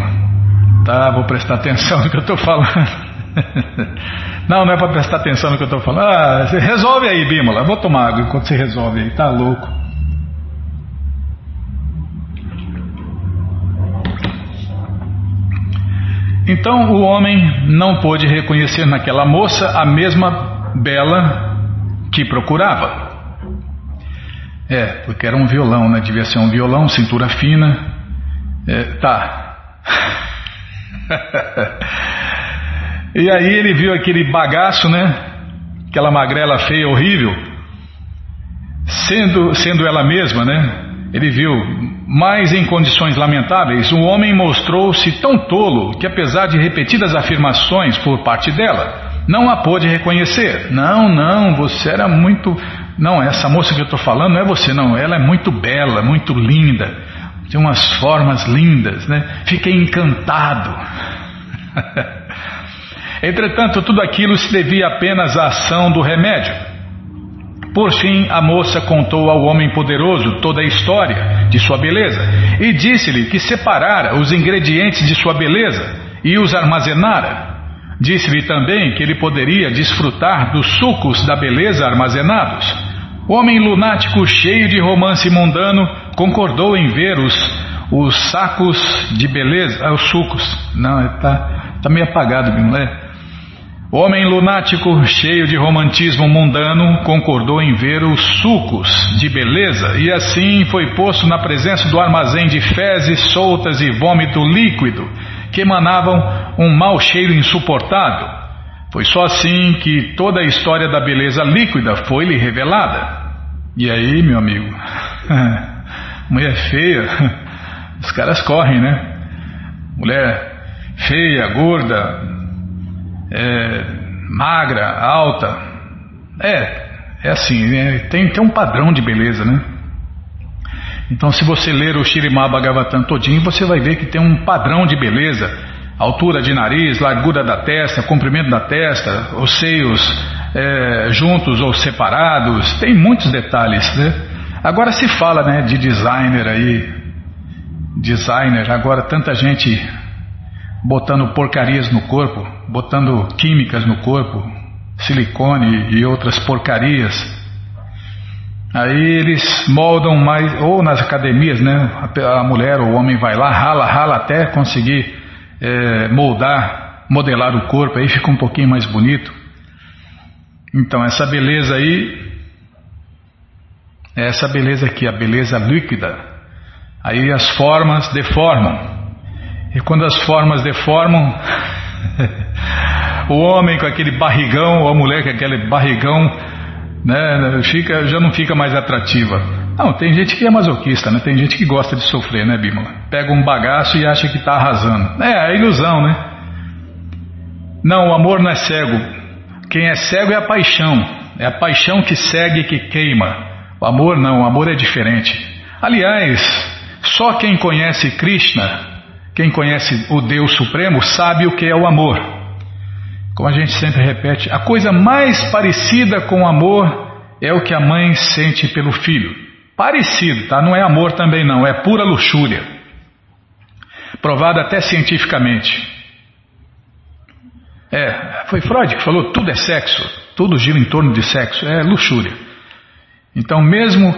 Tá, vou prestar atenção no que eu estou falando. [laughs] Não, não é para prestar atenção no que eu estou falando. Ah, resolve aí, Bímola. Vou tomar água enquanto você resolve aí. Tá louco. Então o homem não pôde reconhecer naquela moça a mesma bela que procurava. É, porque era um violão, né? Devia ser um violão, cintura fina. É, tá. [laughs] e aí ele viu aquele bagaço, né? Aquela magrela feia, horrível, sendo, sendo ela mesma, né? Ele viu, mas em condições lamentáveis, o homem mostrou-se tão tolo que, apesar de repetidas afirmações por parte dela, não a pôde reconhecer. Não, não, você era muito. Não, essa moça que eu estou falando não é você, não. Ela é muito bela, muito linda. Tem umas formas lindas, né? Fiquei encantado. [laughs] Entretanto, tudo aquilo se devia apenas à ação do remédio. Por fim, a moça contou ao homem poderoso toda a história de sua beleza e disse-lhe que separara os ingredientes de sua beleza e os armazenara. Disse-lhe também que ele poderia desfrutar dos sucos da beleza armazenados. O homem lunático, cheio de romance mundano, concordou em ver os, os sacos de beleza, ah, os sucos. Não, está tá meio apagado, não é? Homem lunático, cheio de romantismo mundano, concordou em ver os sucos de beleza e assim foi posto na presença do armazém de fezes soltas e vômito líquido que emanavam um mau cheiro insuportável. Foi só assim que toda a história da beleza líquida foi-lhe revelada. E aí, meu amigo, [laughs] mulher feia, os caras correm, né? Mulher feia, gorda, é, magra, alta. É, é assim, né? tem, tem um padrão de beleza, né? Então, se você ler o Shirimá Bhagavatam todinho, você vai ver que tem um padrão de beleza. Altura de nariz, largura da testa, comprimento da testa, os seios é, juntos ou separados, tem muitos detalhes, né? Agora se fala, né, de designer aí, designer, agora tanta gente botando porcarias no corpo, botando químicas no corpo, silicone e outras porcarias. Aí eles moldam mais, ou nas academias, né? A mulher ou o homem vai lá, rala, rala até conseguir é, moldar, modelar o corpo, aí fica um pouquinho mais bonito. Então, essa beleza aí, é essa beleza aqui, a beleza líquida. Aí as formas deformam. E quando as formas deformam, [laughs] o homem com aquele barrigão, ou a mulher com aquele barrigão, né, fica, já não fica mais atrativa. Não, tem gente que é masoquista, né? Tem gente que gosta de sofrer, né, Bímola? Pega um bagaço e acha que está arrasando. É, é ilusão, né? Não, o amor não é cego. Quem é cego é a paixão. É a paixão que segue e que queima. O amor não, o amor é diferente. Aliás, só quem conhece Krishna quem conhece o Deus Supremo sabe o que é o amor. Como a gente sempre repete, a coisa mais parecida com o amor é o que a mãe sente pelo filho. Parecido, tá? Não é amor também não, é pura luxúria. Provado até cientificamente. É, foi Freud que falou, tudo é sexo, tudo gira em torno de sexo, é luxúria. Então mesmo,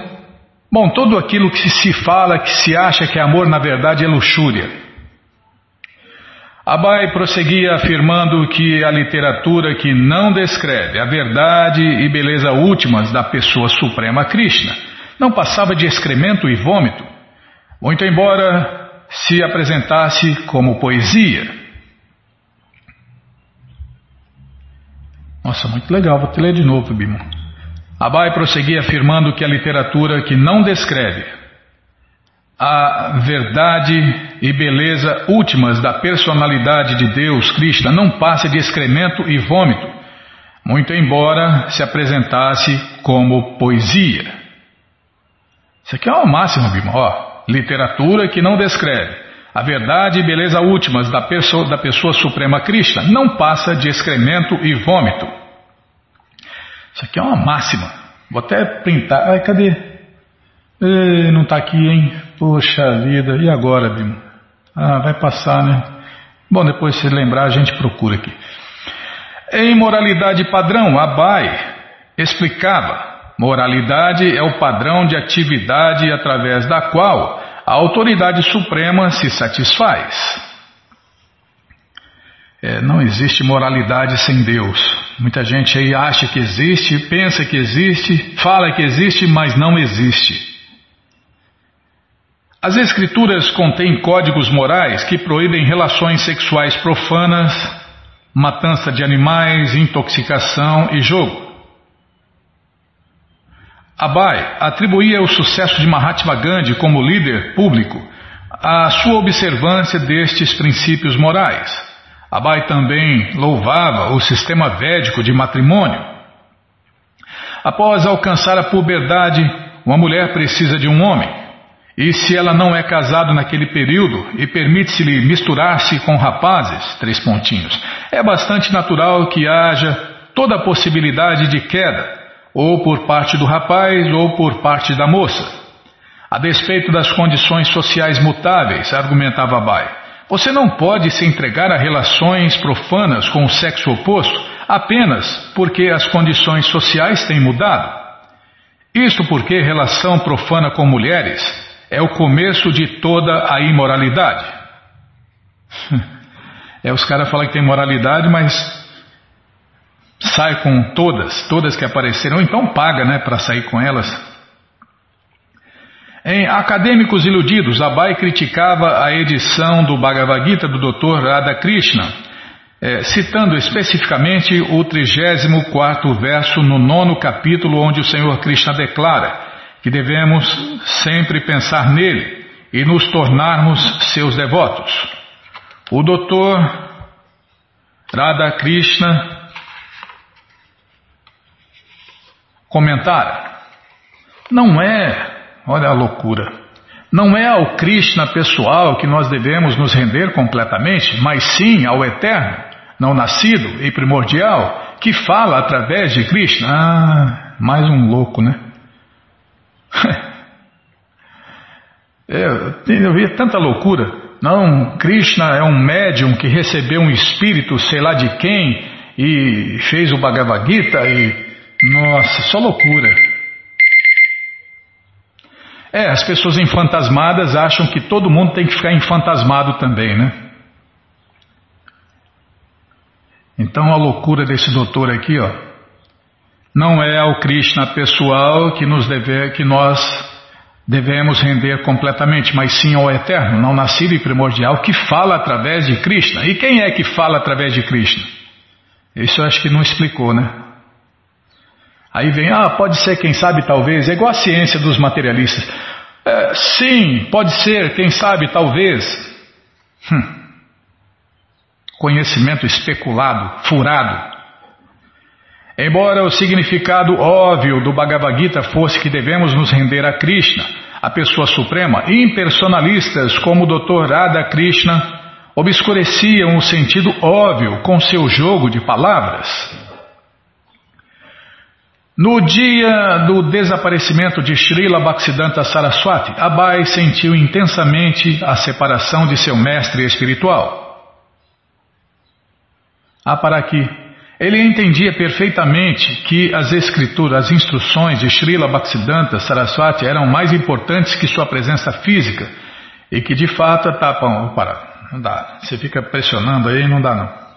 bom, tudo aquilo que se fala, que se acha que é amor, na verdade é luxúria. Abai prosseguia afirmando que a literatura que não descreve a verdade e beleza últimas da pessoa suprema Krishna não passava de excremento e vômito, muito embora se apresentasse como poesia. Nossa, muito legal, vou te ler de novo, Bimo. Abai prosseguia afirmando que a literatura que não descreve a verdade e beleza últimas da personalidade de Deus, Krishna, não passa de excremento e vômito, muito embora se apresentasse como poesia. Isso aqui é uma máxima, Bima. Ó, literatura que não descreve a verdade e beleza últimas da pessoa, da pessoa suprema Krishna não passa de excremento e vômito. Isso aqui é uma máxima. Vou até printar. Ai, cadê? Ei, não está aqui, hein? Poxa vida. E agora, Bima? Ah, vai passar, né? Bom, depois se lembrar a gente procura aqui. Em moralidade padrão, Abai explicava: moralidade é o padrão de atividade através da qual a autoridade suprema se satisfaz. É, não existe moralidade sem Deus. Muita gente aí acha que existe, pensa que existe, fala que existe, mas não existe. As Escrituras contêm códigos morais que proíbem relações sexuais profanas, matança de animais, intoxicação e jogo. Abai atribuía o sucesso de Mahatma Gandhi como líder público à sua observância destes princípios morais. Abai também louvava o sistema védico de matrimônio. Após alcançar a puberdade, uma mulher precisa de um homem. E se ela não é casada naquele período e permite-se-lhe misturar-se com rapazes, três pontinhos, é bastante natural que haja toda a possibilidade de queda, ou por parte do rapaz ou por parte da moça. A despeito das condições sociais mutáveis, argumentava Bai, você não pode se entregar a relações profanas com o sexo oposto apenas porque as condições sociais têm mudado. Isto porque relação profana com mulheres é o começo de toda a imoralidade. [laughs] É, os caras falam que tem moralidade, mas sai com todas, todas que apareceram, então paga, né, para sair com elas. Em Acadêmicos Iludidos, Abai criticava a edição do Bhagavad Gita do Dr. Radhakrishna, é, citando especificamente o 34 verso no nono capítulo, onde o Senhor Krishna declara que devemos sempre pensar nele e nos tornarmos seus devotos. O doutor Radha Krishna comentar: não é, olha a loucura, não é ao Krishna pessoal que nós devemos nos render completamente, mas sim ao Eterno, não nascido e primordial, que fala através de Krishna. Ah, mais um louco, né? Eu, [laughs] eu vi tanta loucura. Não, Krishna é um médium que recebeu um espírito, sei lá de quem, e fez o Bhagavad Gita e. Nossa, só loucura. É, as pessoas enfantasmadas acham que todo mundo tem que ficar enfantasmado também, né? Então a loucura desse doutor aqui, ó, não é ao Krishna pessoal que, nos deve, que nós devemos render completamente, mas sim ao Eterno, não nascido e primordial, que fala através de Krishna. E quem é que fala através de Krishna? Isso eu acho que não explicou, né? Aí vem, ah, pode ser, quem sabe, talvez, é igual a ciência dos materialistas. É, sim, pode ser, quem sabe, talvez. Hum. Conhecimento especulado, furado. Embora o significado óbvio do Bhagavad Gita fosse que devemos nos render a Krishna, a pessoa suprema, impersonalistas como o Dr. Radha Krishna obscureciam o sentido óbvio com seu jogo de palavras. No dia do desaparecimento de Srila Bhaktisiddhanta Saraswati, Abai sentiu intensamente a separação de seu mestre espiritual. Ah, para aqui. Ele entendia perfeitamente que as escrituras, as instruções de Srila Bhaktisiddhanta Saraswati eram mais importantes que sua presença física e que de fato tapam. Para, não dá. Você fica pressionando aí, não dá não.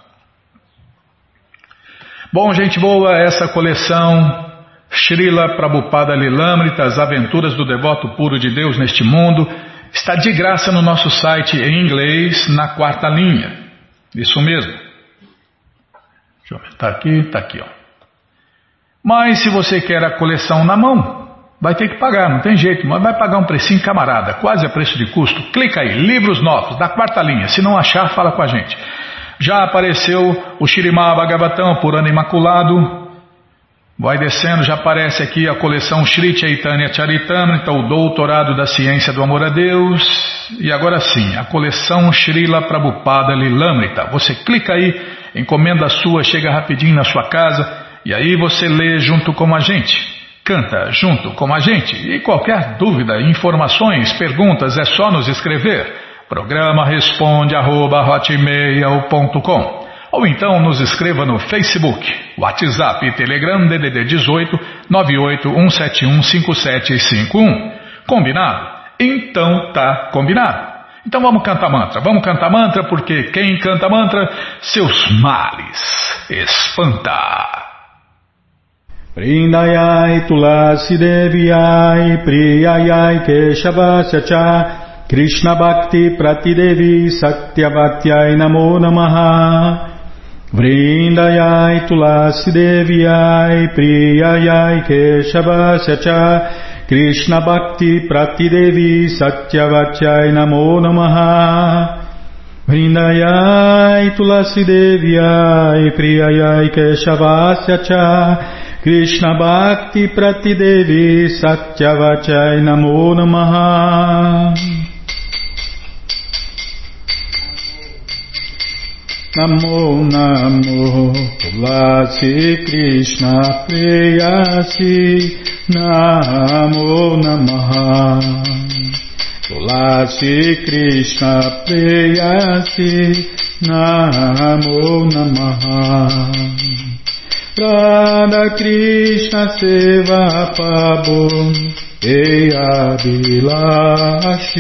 Bom, gente boa, essa coleção Srila Prabhupada Lilamrita, as aventuras do devoto puro de Deus neste mundo, está de graça no nosso site em inglês, na quarta linha. Isso mesmo. Deixa eu aumentar aqui, está aqui, ó. Mas se você quer a coleção na mão, vai ter que pagar, não tem jeito, mas vai pagar um precinho camarada, quase a preço de custo. Clica aí, livros novos, da quarta linha. Se não achar, fala com a gente. Já apareceu o Shirimá Bhagavatam por ano imaculado. Vai descendo, já aparece aqui a coleção Sri Chaitanya Charitamrita, o Doutorado da Ciência do Amor a Deus. E agora sim, a coleção Srila Prabhupada Lilamrita. Você clica aí, encomenda a sua, chega rapidinho na sua casa e aí você lê junto com a gente. Canta junto com a gente. E qualquer dúvida, informações, perguntas, é só nos escrever. Programa responde arroba, ou então nos escreva no Facebook, WhatsApp e Telegram DDD 18 981715751. Combinado? Então tá combinado. Então vamos cantar mantra. Vamos cantar mantra porque quem canta mantra, seus males espanta. Vrindayai tulasi deviai priyayai keshavasya cha Krishna Bhakti Pratidevi Satyavatyai Namo Namaha Vrindayai Tulasi Deviai Priyayai Keshavasya Cha Krishna Bhakti Pratidevi Satyavatyai Namo Namaha. Vrindayai Tulasi Deviai Priyayai Keshavasya Cha Krishna Bhakti Pratidevi Satyavachai Namo Namaha Namo Namo Tulasi Krishna Preyasi Namo Namaha Tulasi Krishna Preyasi Namo Namaha Radha Krishna Seva Pabon Eya Bilashi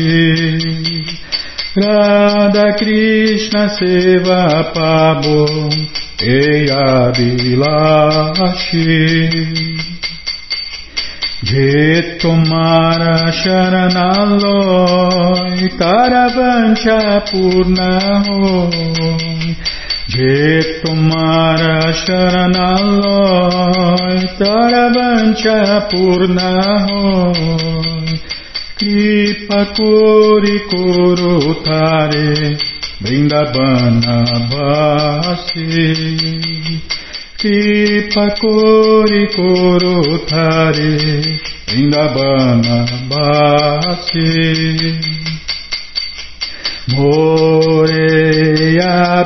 Radha Krishna Seva Pabo Eya Bilashi. Je tomara sharanaloy Taravancha purna hoy Je tomara sharanaloy Taravancha purna Kori Kurutare Vrindavana Vasi. Kripa Kori Kurutare Vrindavana Vasi. Moreia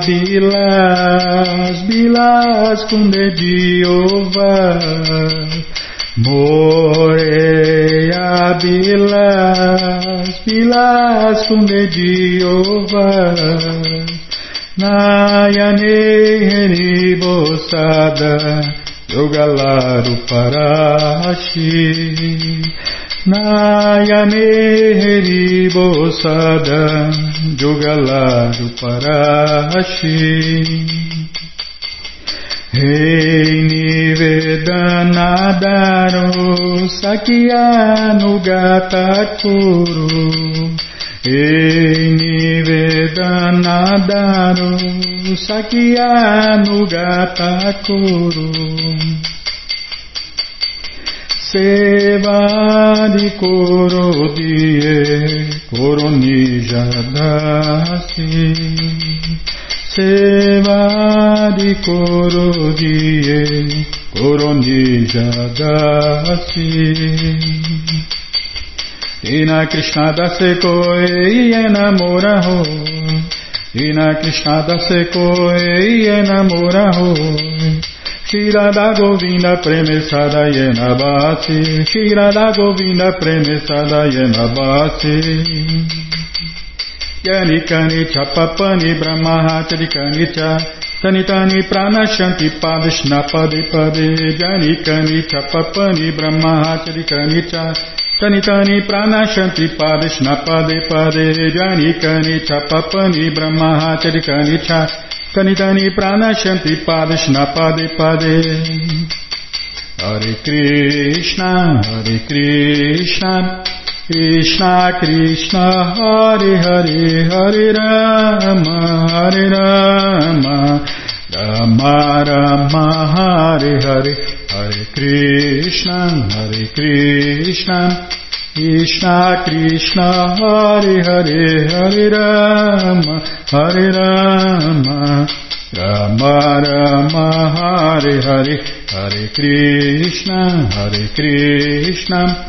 Bilas, Bilas com dedinho Moreia bilas funde diova, Nayane heribosada, Yogalaru parashi. Nayane heribosada, Yogalaru parashi. Rei Nivedanadaro Sakyanugatakuru Rei Nivedanadaro Sakyanugatakuru Sevadi Koronijadasi Sevadi Korodie Koronijadasi Ina Krishna dase koi enamora ho Ina Krishna dase koi enamora ho Shirada Govinda Premesada Yena Basi Shirada Govinda Premesada Yena Basi यनि कानी च पपनि ब्रह्माचरि कनि च तनि तानि प्राणशन्ति पादष्णा पदे पदे जनि कनि च पपनि ब्रह्माचरि कनि च तनि प्राणशन्ति पादष्णा पदे पदे जनि कनि च पपनि ब्रह्माचरि कनि च तनि तानि प्राणशन्ति पादष्णा पदे पदे हरे कृष्ण हरे Krishna Krishna Krishna Hare Hare Hare Rama Hare Rama Rama Rama Hare Hare Hare Krishna, Hare Krishna, Krishna Krishna, Hare Hare, Hare Rama, Hare Rama, Rama Rama, Hare Hare, Hare Krishna, Hare Krishna,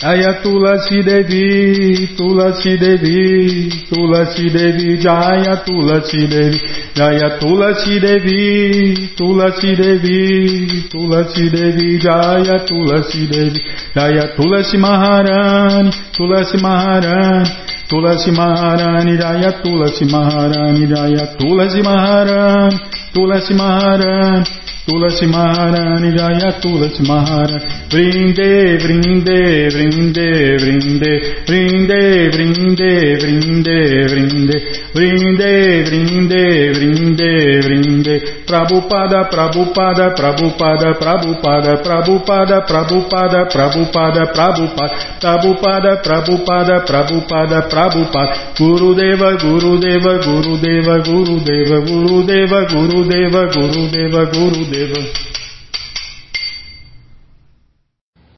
Jaya Tulasi Devi, Tulasi Devi, Tulasi Devi, Jaya Tulasi Devi, Jaya Tulasi Devi, Tulasi Devi, Tulasi Devi, Jaya Tulasi Devi, Jaya Tulasi Maharani, Tulasi Maharani, Tulasi Maharani, Jaya Tulasi Maharani, Jaya Tulasi Maharani, Tulasi Maharani, Tulasi Maharani Jaya Tulasi Maharani Vrinde, Vrinde, Vrinde, Vrinde, Vrinde, Vrinde, Vrinde, Vrinde, Vrinde, Vrinde, Vrinde, Vrinde, Prabhupada, Prabhupada, Prabhupada, Prabhupada, Prabhupada, Prabhupada, Prabhupada, Prabhupada, Prabhupada, Prabhupada, Prabhupada, Prabhupada, Gurudeva, Gurudeva, Gurudeva, Gurudeva, Gurudeva, Gurudeva, Gurudeva, Gurudeva, Deva.